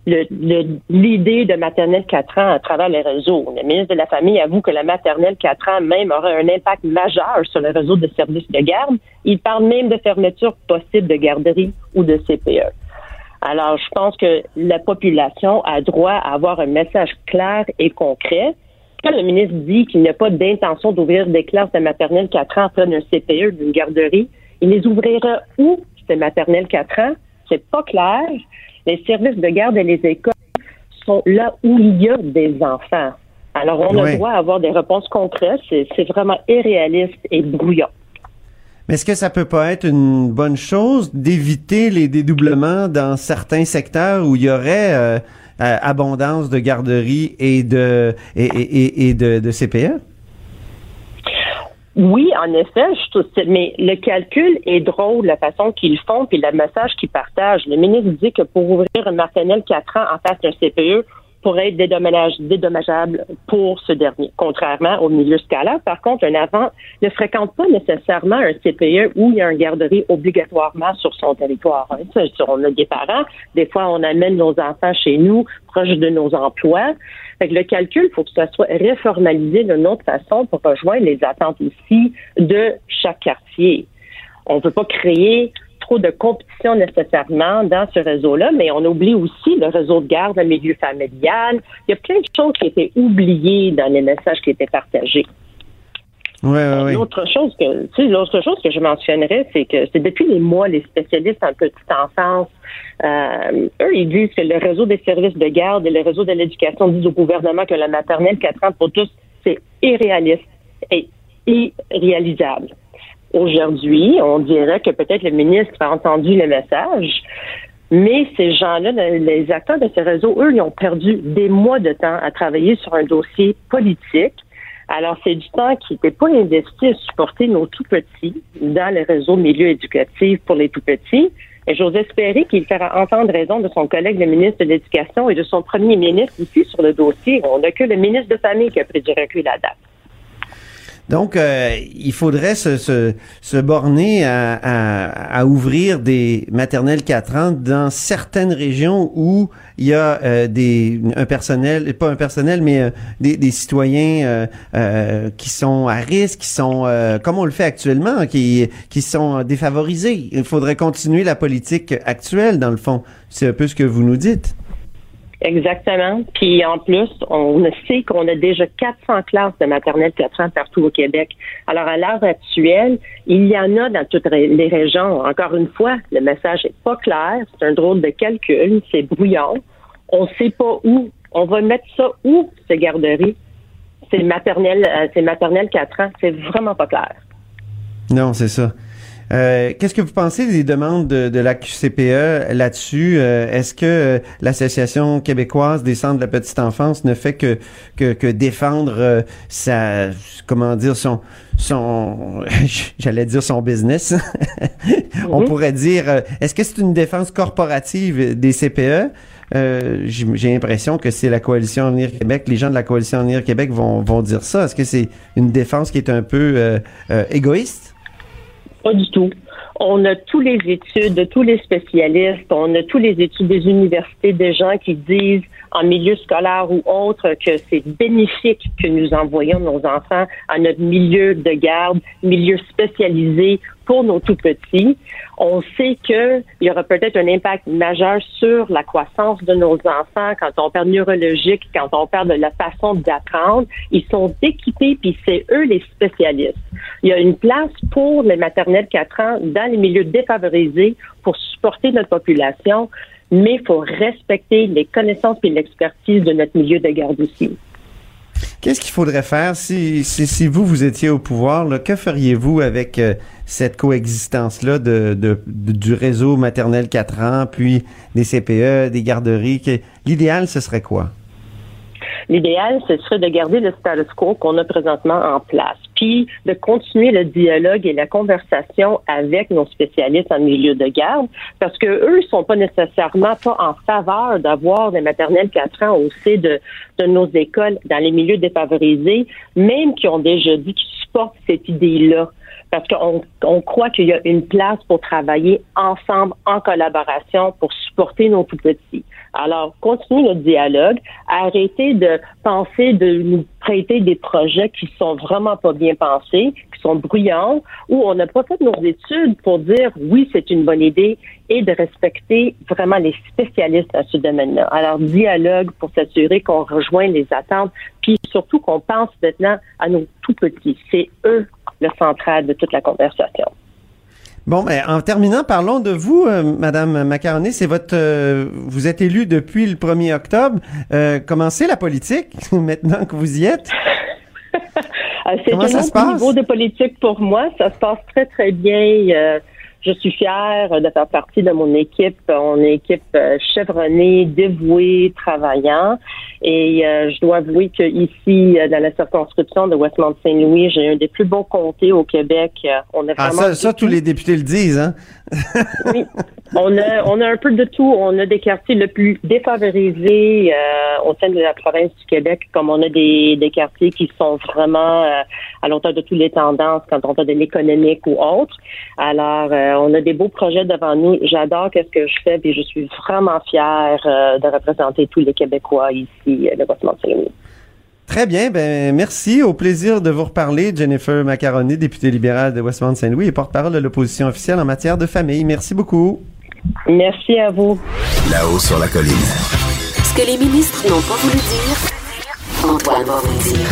l'idée de maternelle 4 ans à travers les réseaux. Le ministre de la Famille avoue que la maternelle 4 ans même aurait un impact majeur sur le réseau de services de garde. Il parle même de fermeture possible de garderies ou de CPE. Alors, je pense que la population a droit à avoir un message clair et concret. Quand le ministre dit qu'il n'a pas d'intention d'ouvrir des classes de maternelle 4 ans après d'un CPE, d'une garderie, il les ouvrira où, ces maternelles 4 ans? C'est pas clair. Les services de garde et les écoles sont là où il y a des enfants. Alors, on droit à avoir des réponses concrètes. C'est vraiment irréaliste et brouillon. Mais est-ce que ça peut pas être une bonne chose d'éviter les dédoublements dans certains secteurs où il y aurait euh, euh, abondance de garderies et de et, et- et- et de, de CPE? Oui, en effet, je mais le calcul est drôle, la façon qu'ils font, puis le message qu'ils partagent. Le ministre dit que pour ouvrir un maternelle 4 ans en face d'un CPE pourrait être dédommage- dédommageable pour ce dernier, contrairement au milieu scalaire. Par contre, un enfant ne fréquente pas nécessairement un CPE où il y a un garderie obligatoirement sur son territoire. hein. On a des parents, des fois on amène nos enfants chez nous, proches de nos emplois. Fait que le calcul, faut que ça soit réformalisé d'une autre façon pour rejoindre les attentes ici de chaque quartier. On ne peut pas créer trop de compétition nécessairement dans ce réseau-là, mais on oublie aussi le réseau de garde, le milieu familial. Il y a plein de choses qui étaient oubliées dans les messages qui étaient partagés. Oui, oui, oui. L'autre chose que, tu sais, l'autre chose que je mentionnerais, c'est que c'est depuis les mois, les spécialistes en petite enfance, euh, eux, ils disent que le réseau des services de garde et le réseau de l'éducation disent au gouvernement que la maternelle 4 ans pour tous, c'est irréaliste et irréalisable. Aujourd'hui, on dirait que peut-être le ministre a entendu le message, Mais ces gens-là, les acteurs de ces réseaux, eux, ils ont perdu des mois de temps à travailler sur un dossier politique. Alors, c'est du temps qui n'était pas investi à supporter nos tout-petits dans les réseaux milieux éducatifs pour les tout-petits. Et j'ose espérer qu'il fera entendre raison de son collègue, le ministre de l'Éducation, et de son premier ministre ici sur le dossier. On n'a que le ministre de Famille qui a pris du recul à date. Donc, euh, il faudrait se, se, se borner à, à, ouvrir des maternelles 4 ans dans certaines régions où il y a euh, des un personnel, pas un personnel, mais euh, des, des, citoyens qui sont à risque, qui sont, comme on le fait actuellement, qui, qui sont défavorisés. Il faudrait continuer la politique actuelle, dans le fond. C'est un peu ce que vous nous dites. Exactement. Puis en plus, on sait qu'on a déjà 400 classes de maternelle 4 ans partout au Québec. Alors à l'heure actuelle, il y en a dans toutes les régions. Encore une fois, le message est pas clair. C'est un drôle de calcul. C'est brouillon. On sait pas où. On va mettre ça où, ces garderies? C'est maternelle, euh, c'est maternelle 4 ans. C'est vraiment pas clair. Non, c'est ça. Euh, qu'est-ce que vous pensez des demandes de, la QCPE là-dessus? Euh, est-ce que euh, l'Association québécoise des centres de la petite enfance ne fait que, que, défendre sa, comment dire, son, son, [LAUGHS] j'allais dire son business? [LAUGHS] On mhm. pourrait dire, est-ce que c'est une défense corporative des CPE? j'ai l'impression que c'est la coalition Avenir Québec, les gens de la coalition Avenir Québec vont, vont dire ça. Est-ce que c'est une défense qui est un peu égoïste? Pas du tout. On a tous les études, tous les spécialistes, on a tous les études des universités, des gens qui disent en milieu scolaire ou autre que c'est bénéfique que nous envoyons nos enfants à notre milieu de garde, milieu spécialisé pour nos tout petits. On sait qu'il y aura peut-être un impact majeur sur la croissance de nos enfants quand on perd neurologique, quand on perd de la façon d'apprendre. Ils sont équipés, puis c'est eux les spécialistes. Il y a une place pour les maternelles 4 ans dans les milieux défavorisés pour supporter notre population mais il faut respecter les connaissances et l'expertise de notre milieu de garde aussi. Qu'est-ce qu'il faudrait faire si, si, vous, vous étiez au pouvoir? Là, que feriez-vous avec euh, cette coexistence-là de, du réseau maternel 4 ans, puis des CPE, des garderies? L'idéal, ce serait quoi? L'idéal, ce serait de garder le status quo qu'on a présentement en place, puis de continuer le dialogue et la conversation avec nos spécialistes en milieu de garde, parce que eux sont pas nécessairement pas en faveur d'avoir des maternelles 4 ans au sein de, de nos écoles dans les milieux défavorisés, même qui ont déjà dit qu'ils supportent cette idée-là parce qu'on on croit qu'il y a une place pour travailler ensemble, en collaboration, pour supporter nos tout petits. Alors, continuez notre dialogue. Arrêtez de penser de nous prêter des projets qui sont vraiment pas bien pensés, qui sont bruyants, où on n'a pas fait nos études pour dire oui, c'est une bonne idée et de respecter vraiment les spécialistes à ce domaine-là. Alors, dialogue pour s'assurer qu'on rejoint les attentes, puis surtout qu'on pense maintenant à nos tout petits. C'est eux le central de toute la conversation. Bon, mais en terminant, parlons de vous, euh, Madame Macaroni. C'est votre, euh, vous êtes élue depuis le 1er octobre. Euh, commencez la politique [LAUGHS] maintenant que vous y êtes? [LAUGHS] C'est un autre niveau de politique pour moi. Ça se passe très très bien je suis fière de faire partie de mon équipe. On est une équipe euh, chevronnée, dévouée, travaillant. Et euh, je dois avouer que ici, euh, dans la circonscription de Westmount-Saint-Louis, j'ai un des plus beaux comtés au Québec. On a ah, ça, ça, tous les députés le disent, hein? oui. On a, on a un peu de tout. On a des quartiers le plus défavorisés au sein de la province du Québec, comme on a des, des quartiers qui sont vraiment à l'auteur de toutes les tendances quand on fait de l'économique ou autre. Alors, euh, on a des beaux projets devant nous. J'adore ce que je fais et je suis vraiment fière euh, de représenter tous les Québécois ici, euh, de Westmont-Saint-Louis. Très bien, ben merci. Au plaisir de vous reparler, Jennifer Macaroni, députée libérale de Westmount-Saint-Louis et porte-parole de l'opposition officielle en matière de famille. Merci beaucoup. Merci à vous. Là-haut sur la colline. Ce que les ministres n'ont pas voulu dire, Antoine va vous dire.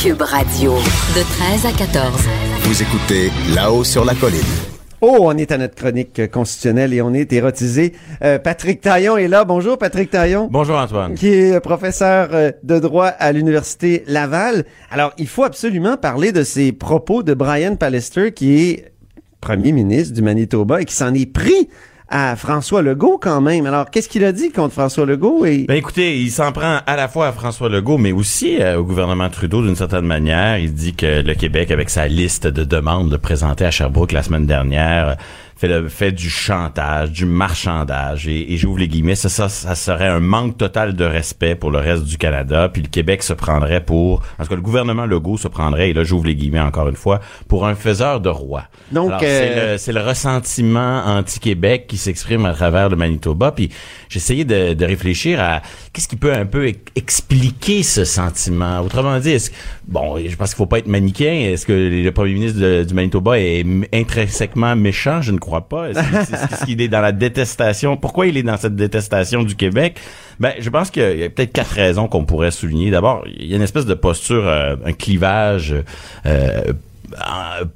Cube Radio. De 13 à 14. Vous écoutez Là-haut sur la colline. Oh, on est à notre chronique constitutionnelle et on est érotisé. Euh, Patrick Taillon est là. Bonjour, Patrick Taillon. Bonjour, Antoine. Qui est professeur euh, de droit à l'Université Laval. Alors, il faut absolument parler de ces propos de Brian Pallister, qui est premier ministre du Manitoba et qui s'en est pris à François Legault quand même. Alors, qu'est-ce qu'il a dit contre François Legault? Et... Ben écoutez, il s'en prend à la fois à François Legault, mais aussi euh, au gouvernement Trudeau d'une certaine manière. Il dit que le Québec, avec sa liste de demandes présentées à Sherbrooke la semaine dernière, fait, le, fait du chantage, du marchandage, et, et j'ouvre les guillemets, ça, ça, ça serait un manque total de respect pour le reste du Canada, puis le Québec se prendrait pour, en tout cas le gouvernement Legault se prendrait, et là j'ouvre les guillemets encore une fois, pour un faiseur de roi. Donc, euh, c'est le, le, ressentiment anti-Québec qui s'exprime à travers le Manitoba, puis j'essayais de, de réfléchir à qu'est-ce qui peut un peu expliquer ce sentiment. Autrement dit, est-ce, bon, je pense qu'il faut pas être manichéen. Est-ce que le premier ministre de, du Manitoba est intrinsèquement méchant? Je ne crois pas. Est-ce qu'il est, est dans la détestation? Pourquoi il est dans cette détestation du Québec? Ben, je pense qu'il y a peut-être quatre raisons qu'on pourrait souligner. D'abord, il y a une espèce de posture, euh, un clivage euh,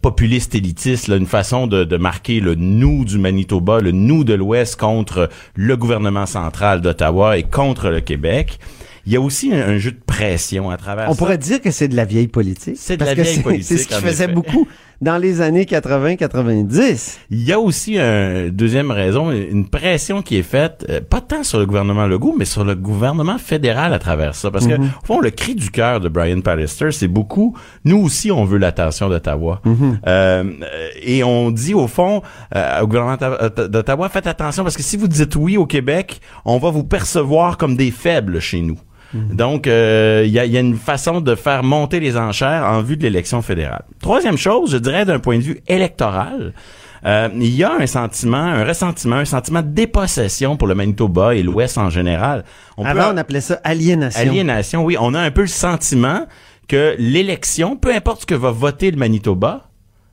populiste élitiste, là, une façon de, de, marquer le nous du Manitoba, le nous de l'Ouest contre le gouvernement central d'Ottawa et contre le Québec. Il y a aussi un, un, jeu de pression à travers On ça. pourrait dire que c'est de la vieille politique. C'est de la vieille politique. C'est ce qui faisait effet. beaucoup dans les années 80-90. Il y a aussi une deuxième raison, une pression qui est faite, euh, pas tant sur le gouvernement Legault, mais sur le gouvernement fédéral à travers ça. Parce Mhm. que, au fond, le cri du cœur de Brian Pallister, c'est beaucoup, nous aussi, on veut l'attention d'Ottawa. Mhm. Euh, et on dit, au fond, euh, au gouvernement d'Ottawa, faites attention, parce que si vous dites oui au Québec, on va vous percevoir comme des faibles chez nous. Donc, il euh, y, a, y, a, une façon de faire monter les enchères en vue de l'élection fédérale. Troisième chose, je dirais d'un point de vue électoral, euh, il y a un sentiment, un ressentiment, un sentiment de dépossession pour le Manitoba et l'Ouest en général. On Avant, peut, on appelait ça aliénation. Aliénation, oui. On a un peu le sentiment que l'élection, peu importe ce que va voter le Manitoba,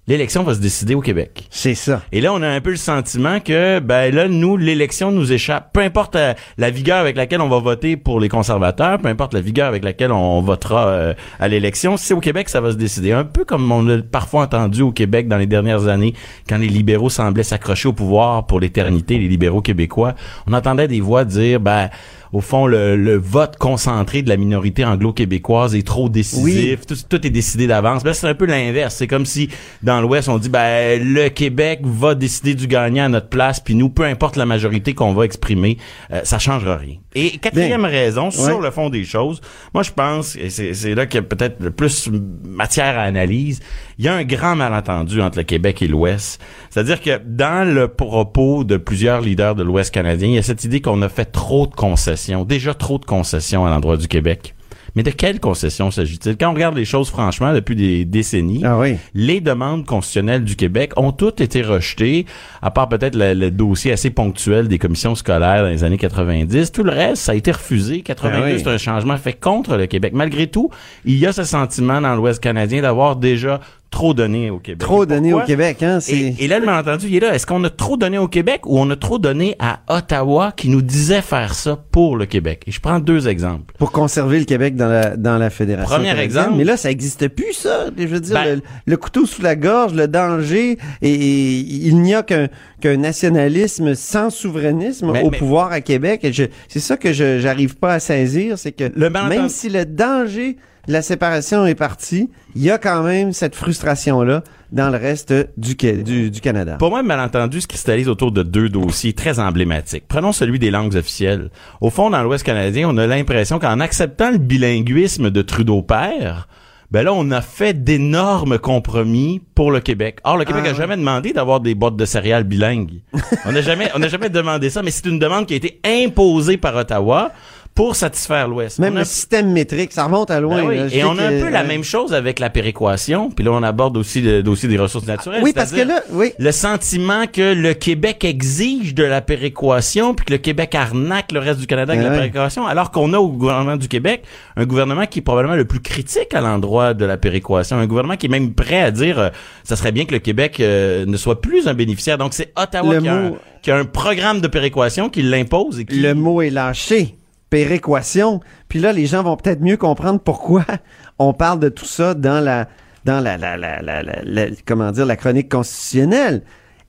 l'élection va se décider au Québec. C'est ça. Et là, on a un peu le sentiment que, ben là, nous, l'élection nous échappe. Peu importe euh, la vigueur avec laquelle on va voter pour les conservateurs, peu importe la vigueur avec laquelle on votera euh, à l'élection, c'est au Québec que ça va se décider. Un peu comme on a parfois entendu au Québec dans les dernières années, quand les libéraux semblaient s'accrocher au pouvoir pour l'éternité, les libéraux québécois, on entendait des voix dire, ben au fond, le, le, vote concentré de la minorité anglo-québécoise est trop décisif. Oui. Tout, tout, est décidé d'avance. Ben, c'est un peu l'inverse. C'est comme si, dans l'Ouest, on dit, ben, le Québec va décider du gagnant à notre place, puis nous, peu importe la majorité qu'on va exprimer, euh, ça changera rien. Et quatrième Bien. raison, ouais. sur le fond des choses, moi, je pense, et c'est là qu'il y a peut-être le plus matière à analyse, il y a un grand malentendu entre le Québec et l'Ouest. C'est-à-dire que dans le propos de plusieurs leaders de l'Ouest canadien, il y a cette idée qu'on a fait trop de concessions, déjà trop de concessions à l'endroit du Québec. Mais de quelles concessions s'agit-il? Quand on regarde les choses franchement depuis des décennies, ah oui. les demandes constitutionnelles du Québec ont toutes été rejetées, à part peut-être le, le, dossier assez ponctuel des commissions scolaires dans les années 90. Tout le reste, ça a été refusé. 92, ah oui. c'est un changement fait contre le Québec. Malgré tout, il y a ce sentiment dans l'Ouest canadien d'avoir déjà trop donné au Québec. Trop donné au Québec, hein? Et, et, là, le malentendu, il est là. Est-ce qu'on a trop donné au Québec ou on a trop donné à Ottawa qui nous disait faire ça pour le Québec? Et je prends deux exemples. Pour conserver le Québec dans la, dans la fédération. Premier exemple. Mais là, ça n'existe plus, ça. Je veux dire, ben, le, le, couteau sous la gorge, le danger, et, et il n'y a qu'un qu'un nationalisme sans souverainisme mais, au mais, pouvoir à Québec. C'est ça que je j'arrive pas à saisir, c'est que le même si le danger la séparation est partie, il y a quand même cette frustration-là dans le reste du, du, du, Canada. Pour moi, le malentendu se cristallise autour de deux dossiers très emblématiques. Prenons celui des langues officielles. Au fond, dans l'Ouest canadien, on a l'impression qu'en acceptant le bilinguisme de Trudeau père, ben là, on a fait d'énormes compromis pour le Québec. Or, le Québec Ah n'a ouais. jamais demandé d'avoir des boîtes de céréales bilingues. on n'a jamais, on n'a jamais demandé ça, mais c'est une demande qui a été imposée par Ottawa pour satisfaire l'Ouest. Même a- le système métrique, ça remonte à loin. Ben oui, là. Et on a un peu la ouais. même chose avec la péréquation. Puis là, on aborde aussi le dossier des ressources naturelles. Oui, parce que là, oui. Le sentiment que le Québec exige de la péréquation, puis que le Québec arnaque le reste du Canada avec Ah la péréquation, alors qu'on a au gouvernement du Québec un gouvernement qui est probablement le plus critique à l'endroit de la péréquation, un gouvernement qui est même prêt à dire euh, ça serait bien que le Québec euh, ne soit plus un bénéficiaire. Donc c'est Ottawa qui, a un, qui a un programme de péréquation qui l'impose et qui Le mot est lâché. Péréquation. Puis là, les gens vont peut-être mieux comprendre pourquoi [LAUGHS] on parle de tout ça dans la, dans la, la, la, la, comment dire, la chronique constitutionnelle.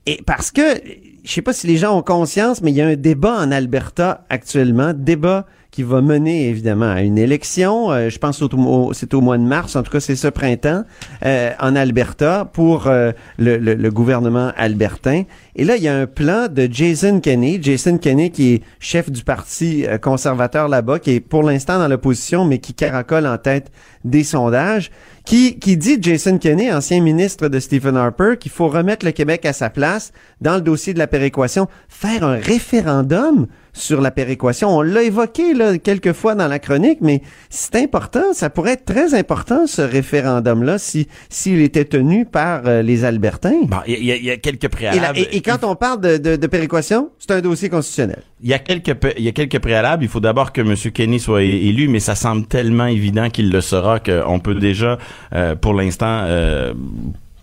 Et parce que, je sais pas si les gens ont conscience, mais il y a un débat en Alberta actuellement, débat qui va mener évidemment à une élection. Euh, je pense au, c'est au mois de mars, en tout cas c'est ce printemps, euh, en Alberta pour euh, le, gouvernement albertain. Et là, il y a un plan de Jason Kenney. Jason Kenney qui est chef du parti conservateur là-bas, qui est pour l'instant dans l'opposition, mais qui caracole en tête des sondages, qui, qui dit, Jason Kenney, ancien ministre de Stephen Harper, qu'il faut remettre le Québec à sa place dans le dossier de la péréquation, faire un référendum sur la péréquation. On l'a évoqué là, quelques fois dans la chronique, mais c'est important, ça pourrait être très important ce référendum-là si s'il était tenu par euh, les Albertains. Bon, il y, a- il y a quelques Et, la- préalables. et- et quand on parle de, de, de péréquation, c'est un dossier constitutionnel. Il y a quelques pe- il y a quelques préalables. Il faut d'abord que M. Kenny soit élu, mais ça semble tellement évident qu'il le sera qu'on peut déjà, euh, pour l'instant, euh,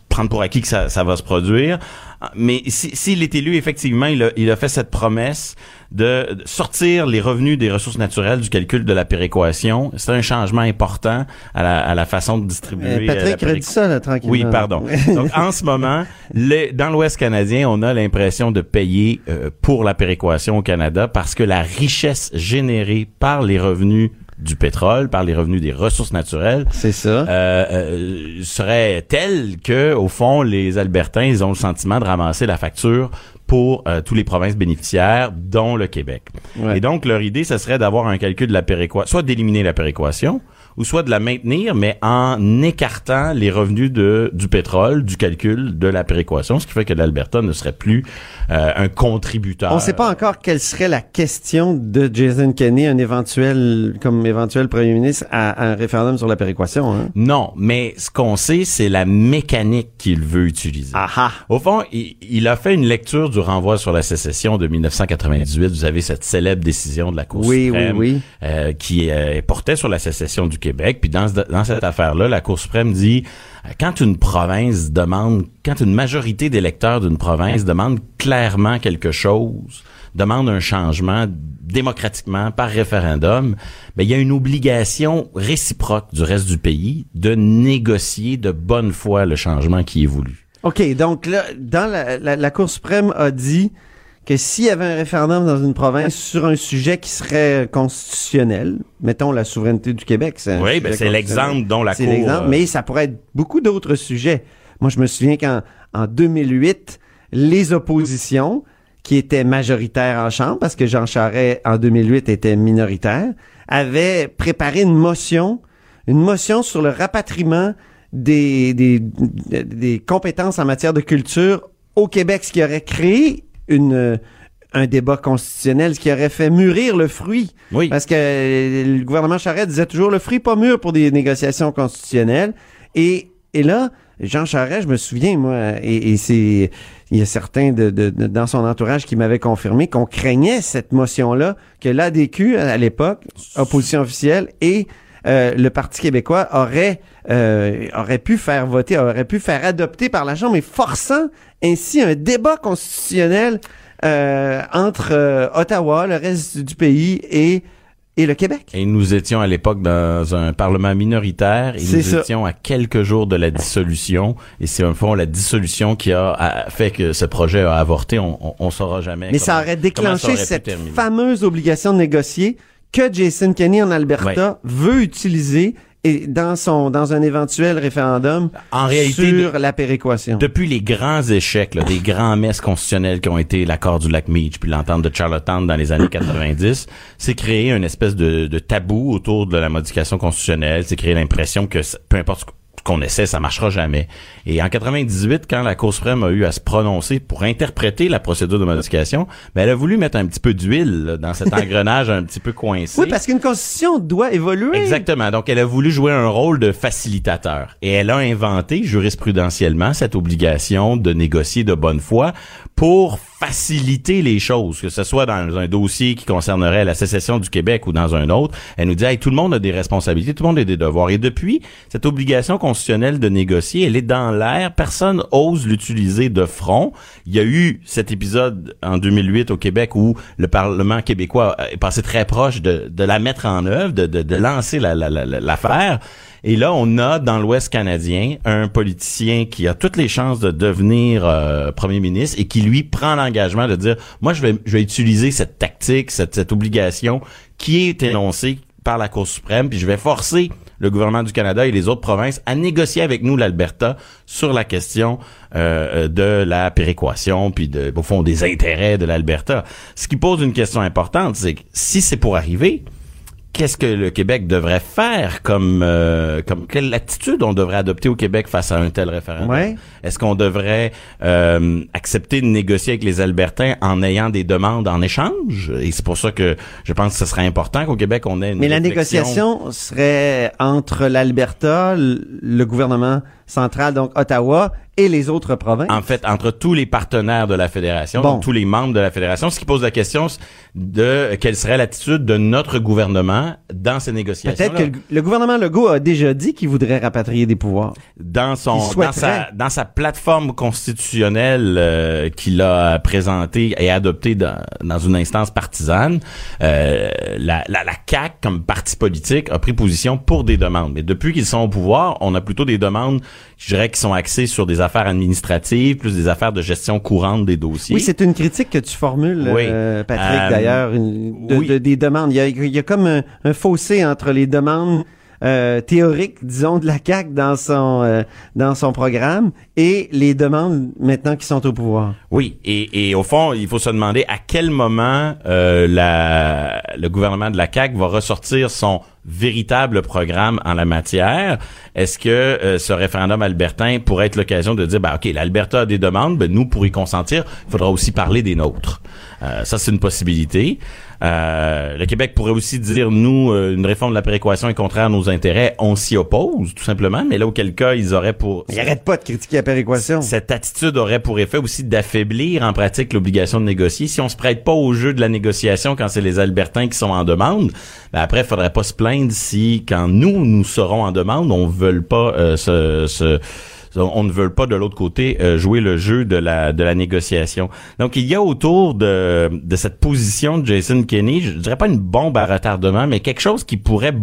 prendre pour acquis que ça, ça va se produire. Mais si- s'il est élu, effectivement, il a, il a fait cette promesse de sortir les revenus des ressources naturelles du calcul de la péréquation. C'est un changement important à la, à la façon de distribuer. Euh, euh, la Patrick péréqu- ça, là, tranquillement. Oui, pardon. [LAUGHS] Donc, en ce moment, dans l'Ouest canadien, on a l'impression de payer euh, pour la péréquation au Canada parce que la richesse générée par les revenus du pétrole, par les revenus des ressources naturelles, c'est ça, euh, euh, serait telle que, au fond, les Albertains, ils ont le sentiment de ramasser la facture pour euh, tous les provinces bénéficiaires, dont le Québec. Ouais. Et donc, leur idée, ce serait d'avoir un calcul de la péréquation, soit d'éliminer la péréquation, ou soit de la maintenir, mais en écartant les revenus de, du pétrole, du calcul de la péréquation, ce qui fait que l'Alberta ne serait plus euh, un contributeur. On ne sait pas encore quelle serait la question de Jason Kenney, un éventuel, comme éventuel premier ministre, à, à un référendum sur la péréquation. Hein? Non, mais ce qu'on sait, c'est la mécanique qu'il veut utiliser. Au fond, il, il a fait une lecture du renvoi sur la sécession de 1998. Vous avez cette célèbre décision de la Cour Oui, suprême oui, oui. euh, qui euh, portait sur la sécession du Québec. Puis dans, ce- dans cette affaire-là, la Cour suprême dit euh, quand une province demande, quand une majorité d'électeurs d'une province demande clairement quelque chose, demande un changement démocratiquement par référendum, ben, il y a une obligation réciproque du reste du pays de négocier de bonne foi le changement qui est voulu. OK, donc là, dans la, la Cour suprême a dit que s'il y avait un référendum dans une province sur un sujet qui serait constitutionnel, mettons la souveraineté du Québec, c'est un Oui, ben, c'est l'exemple dont la C'est Cour, l'exemple, euh, mais ça pourrait être beaucoup d'autres sujets. Moi, je me souviens qu'en en 2008, les oppositions, qui étaient majoritaires en Chambre, parce que Jean Charest, en 2008, était minoritaire, avaient préparé une motion, une motion sur le rapatriement des, des, des compétences en matière de culture au Québec, ce qui aurait créé une, un débat constitutionnel, ce qui aurait fait mûrir le fruit. Oui. Parce que euh, le gouvernement Charest disait toujours le fruit pas mûr pour des négociations constitutionnelles. Et, et là, Jean Charest, je me souviens, moi, et, et c'est, il y a certains de, de- de- dans son entourage qui m'avaient confirmé qu'on craignait cette motion-là, que l'ADQ, à l'époque, opposition officielle, et euh, le Parti québécois aurait, euh, aurait pu faire voter, aurait pu faire adopter par la Chambre, et forçant ainsi un débat constitutionnel euh, entre euh, Ottawa, le reste du pays et, et le Québec. Et nous étions à l'époque dans un parlement minoritaire et nous ça. étions à quelques jours de la dissolution. Et c'est au fond la dissolution qui a, a fait que ce projet a avorté. On, on saura jamais. Mais ça aurait déclenché aurait cette fameuse obligation de négocier que Jason Kenney en Alberta veut utiliser et dans son dans un éventuel référendum En réalité, sur la péréquation. Depuis les grands échecs, là, des grands messes constitutionnelles qui ont été l'accord du lac Meach puis l'entente de Charlottetown dans les années 90, c'est créé une espèce de, de tabou autour de la modification constitutionnelle. C'est créé l'impression que peu importe qu'on essaie, ça marchera jamais. Et en 98, quand la Cour suprême a eu à se prononcer pour interpréter la procédure de modification, ben, elle a voulu mettre un petit peu d'huile dans cet [LAUGHS] engrenage un petit peu coincé. Oui, parce qu'une constitution doit évoluer. Exactement. Donc, elle a voulu jouer un rôle de facilitateur. Et elle a inventé jurisprudentiellement cette obligation de négocier de bonne foi pour faciliter les choses, que ce soit dans un dossier qui concernerait la sécession du Québec ou dans un autre. Elle nous dit, hey, tout le monde a des responsabilités, tout le monde a des devoirs. Et depuis, cette obligation constitutionnelle de négocier, elle est dans l'air. Personne ose l'utiliser de front. Il y a eu cet épisode en 2008 au Québec où le Parlement québécois est passé très proche de, la mettre en œuvre, de, lancer la- la- la- la- l'affaire. Et là, on a dans l'Ouest canadien un politicien qui a toutes les chances de devenir euh, premier ministre et qui lui prend l'engagement de dire, moi, je vais, je vais utiliser cette tactique, cette, cette obligation qui est énoncé par la Cour suprême, puis je vais forcer le gouvernement du Canada et les autres provinces à négocier avec nous l'Alberta sur la question euh, de la péréquation, puis de, au fond des intérêts de l'Alberta. Ce qui pose une question importante, c'est que si c'est pour arriver, qu'est-ce que le Québec devrait faire comme euh, comme quelle attitude on devrait adopter au Québec face à un tel référendum? Ouais. Est-ce qu'on devrait euh, accepter de négocier avec les Albertains en ayant des demandes en échange? Et c'est pour ça que je pense que ce serait important qu'au Québec on ait une Mais la négociation serait entre l'Alberta, le gouvernement central, donc Ottawa, et les autres provinces. En fait, entre tous les partenaires de la fédération, Bon. donc tous les membres de la fédération, ce qui pose la question de quelle serait l'attitude de notre gouvernement dans ces négociations. Peut-être que le, gouvernement Legault a déjà dit qu'il voudrait rapatrier des pouvoirs. dans son dans sa dans sa plateforme constitutionnelle euh, qu'il a présentée et adoptée dans, dans une instance partisane, euh, la, la la CAC comme parti politique a pris position pour des demandes. Mais depuis qu'ils sont au pouvoir, on a plutôt des demandes, je dirais, qui sont axées sur des affaires administratives, plus des affaires de gestion courante des dossiers. Oui, c'est une critique que tu formules, Oui. euh, Patrick, Euh, d'ailleurs, une- de- oui. de- des demandes. Il y a, il y a comme un, un fossé entre les demandes euh, théoriques, disons, de la CAQ dans son euh, dans son programme et les demandes maintenant qui sont au pouvoir. Oui, et, et au fond, il faut se demander à quel moment euh, la, le gouvernement de la CAQ va ressortir son véritable programme en la matière. Est-ce que euh, ce référendum albertain pourrait être l'occasion de dire, bah, OK, l'Alberta a des demandes, ben, nous, pour y consentir, il faudra aussi parler des nôtres. Euh, ça, c'est une possibilité. Euh, le Québec pourrait aussi dire, nous, euh, une réforme de la péréquation est contraire à nos intérêts, on s'y oppose, tout simplement, mais là, auquel cas, ils auraient pour... Il arrête pas de critiquer la péréquation. Cette attitude aurait pour effet aussi d'affaiblir en pratique l'obligation de négocier. Si on se prête pas au jeu de la négociation quand c'est les Albertains qui sont en demande, ben après, il faudrait pas se plaindre si, quand nous, nous serons en demande, on veut pas euh, se, se- on ne veut pas de l'autre côté euh, jouer le jeu de la de la négociation. Donc il y a autour de de cette position de Jason Kenney, je dirais pas une bombe à retardement, mais quelque chose qui pourrait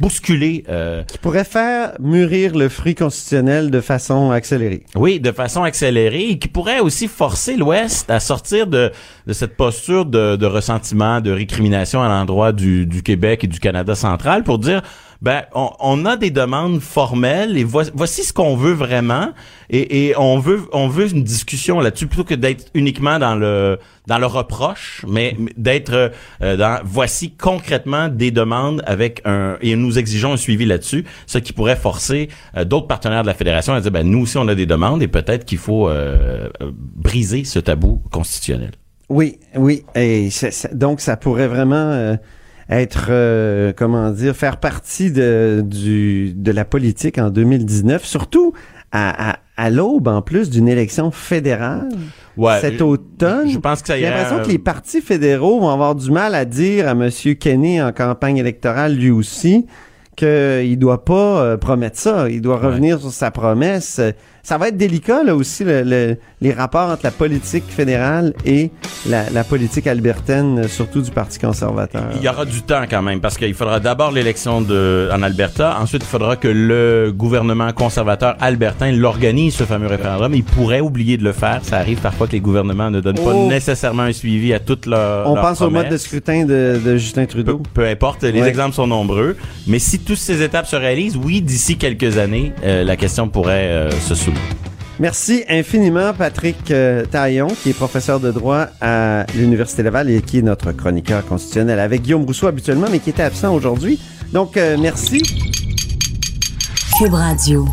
bousculer euh, Qui pourrait faire mûrir le fruit constitutionnel de façon accélérée. Oui, de façon accélérée et qui pourrait aussi forcer l'Ouest à sortir de, de cette posture de, de ressentiment, de récrimination à l'endroit du, du Québec et du Canada central pour dire ben on, on a des demandes formelles et vo- voici ce qu'on veut vraiment et, et on veut on veut une discussion là-dessus plutôt que d'être uniquement dans le dans le reproche mais d'être euh, dans voici concrètement des demandes avec un et nous exigeons un suivi là-dessus ce qui pourrait forcer euh, d'autres partenaires de la fédération à dire ben nous aussi on a des demandes et peut-être qu'il faut euh, euh, briser ce tabou constitutionnel. Oui, oui. Et c'est- donc, ça pourrait vraiment euh, être, euh, comment dire, faire partie de, du, de la politique en 2019, surtout à, à, à l'aube, en plus, d'une élection fédérale Ouais, cet automne. je pense que ça J'ai irait, l'impression euh, que les partis fédéraux vont avoir du mal à dire à M. Kenny en campagne électorale, lui aussi, qu'il doit pas euh, promettre ça. Il doit revenir sur sa promesse. Ça va être délicat, là aussi, le- le- les rapports entre la politique fédérale et la, la politique albertaine, surtout du Parti conservateur. Il y aura du temps quand même parce qu'il faudra d'abord l'élection de en Alberta, ensuite il faudra que le gouvernement conservateur albertain l'organise ce fameux référendum. Il pourrait oublier de le faire, ça arrive parfois que les gouvernements ne donnent Oh. pas nécessairement un suivi à toute leur On pense au mode de scrutin de, de Justin Trudeau. Peu importe, les Ouais. exemples sont nombreux, mais si toutes ces étapes se réalisent, oui, d'ici quelques années, euh, la question pourrait euh, se soulever. Merci infiniment, Patrick euh, Taillon, qui est professeur de droit à l'Université Laval et qui est notre chroniqueur constitutionnel avec Guillaume Rousseau habituellement, mais qui était absent aujourd'hui. Donc, euh, merci. Cube Radio.